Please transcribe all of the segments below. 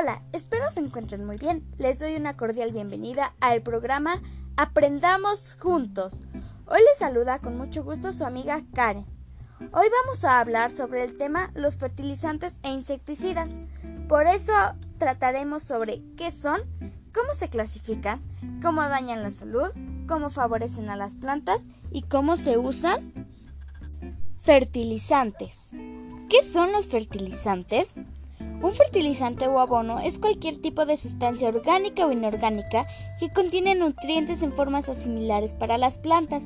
Hola, espero se encuentren muy bien. Les doy una cordial bienvenida al programa Aprendamos Juntos. Hoy les saluda con mucho gusto su amiga Karen. Hoy vamos a hablar sobre el tema los fertilizantes e insecticidas. Por eso trataremos sobre qué son, cómo se clasifican, cómo dañan la salud, cómo favorecen a las plantas y cómo se usan. Fertilizantes. ¿Qué son los fertilizantes? Un fertilizante o abono es cualquier tipo de sustancia orgánica o inorgánica que contiene nutrientes en formas asimilares para las plantas.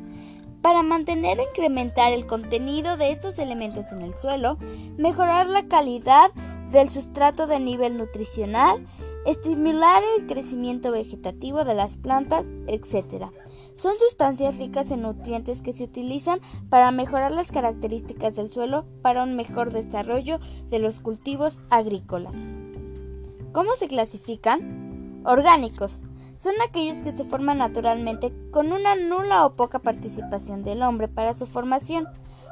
Para mantener e incrementar el contenido de estos elementos en el suelo, mejorar la calidad del sustrato de nivel nutricional, estimular el crecimiento vegetativo de las plantas, etc. Son sustancias ricas en nutrientes que se utilizan para mejorar las características del suelo para un mejor desarrollo de los cultivos agrícolas. ¿Cómo se clasifican? Orgánicos. Son aquellos que se forman naturalmente con una nula o poca participación del hombre para su formación.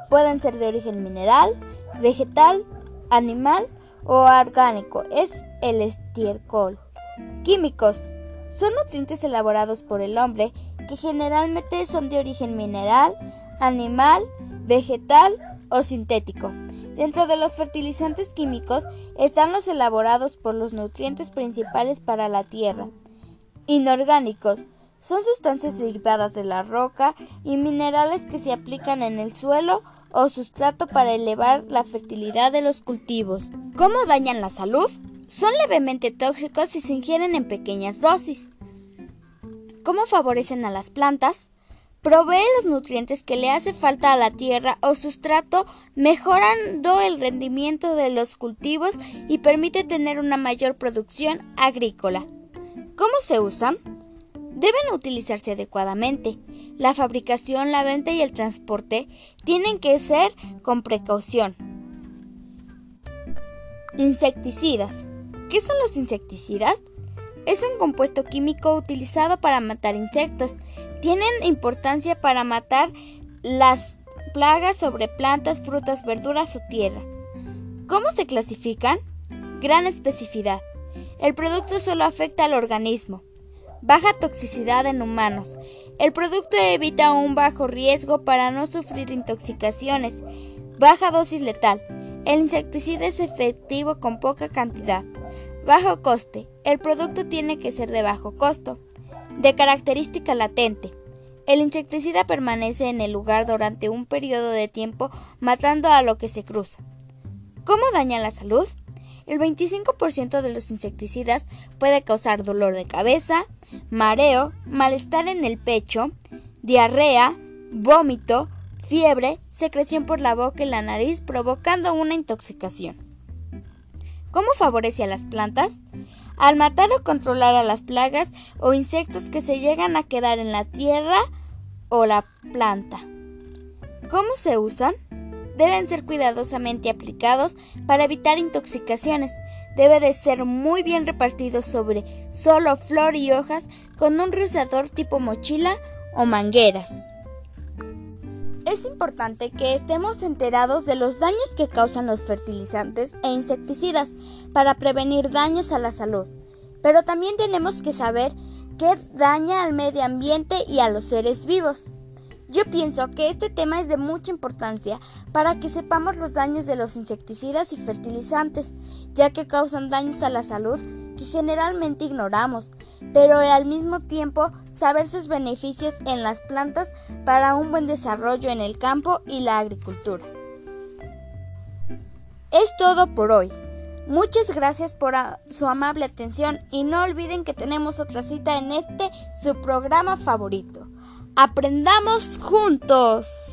Pueden ser de origen mineral, vegetal, animal o orgánico. Es el estiércol. Químicos. Son nutrientes elaborados por el hombre generalmente son de origen mineral, animal, vegetal o sintético. Dentro de los fertilizantes químicos están los elaborados por los nutrientes principales para la tierra. Inorgánicos son sustancias derivadas de la roca y minerales que se aplican en el suelo o sustrato para elevar la fertilidad de los cultivos. ¿Cómo dañan la salud? Son levemente tóxicos si se ingieren en pequeñas dosis. ¿Cómo favorecen a las plantas? Provee los nutrientes que le hace falta a la tierra o sustrato, mejorando el rendimiento de los cultivos y permite tener una mayor producción agrícola. ¿Cómo se usan? Deben utilizarse adecuadamente. La fabricación, la venta y el transporte tienen que ser con precaución. Insecticidas. ¿Qué son los insecticidas? Es un compuesto químico utilizado para matar insectos. Tienen importancia para matar las plagas sobre plantas, frutas, verduras o tierra. ¿Cómo se clasifican? Gran especificidad. El producto solo afecta al organismo. Baja toxicidad en humanos. El producto evita un bajo riesgo para no sufrir intoxicaciones. Baja dosis letal. El insecticida es efectivo con poca cantidad. Bajo coste. El producto tiene que ser de bajo costo. De característica latente. El insecticida permanece en el lugar durante un periodo de tiempo matando a lo que se cruza. ¿Cómo daña la salud? El 25% de los insecticidas puede causar dolor de cabeza, mareo, malestar en el pecho, diarrea, vómito, fiebre, secreción por la boca y la nariz provocando una intoxicación. ¿Cómo favorece a las plantas? Al matar o controlar a las plagas o insectos que se llegan a quedar en la tierra o la planta. ¿Cómo se usan? Deben ser cuidadosamente aplicados para evitar intoxicaciones. Debe de ser muy bien repartido sobre solo flor y hojas con un rociador tipo mochila o mangueras. Es importante que estemos enterados de los daños que causan los fertilizantes e insecticidas para prevenir daños a la salud, pero también tenemos que saber qué daña al medio ambiente y a los seres vivos. Yo pienso que este tema es de mucha importancia para que sepamos los daños de los insecticidas y fertilizantes, ya que causan daños a la salud que generalmente ignoramos, pero al mismo tiempo saber sus beneficios en las plantas para un buen desarrollo en el campo y la agricultura. Es todo por hoy. Muchas gracias por su amable atención y no olviden que tenemos otra cita en este su programa favorito. Aprendamos juntos.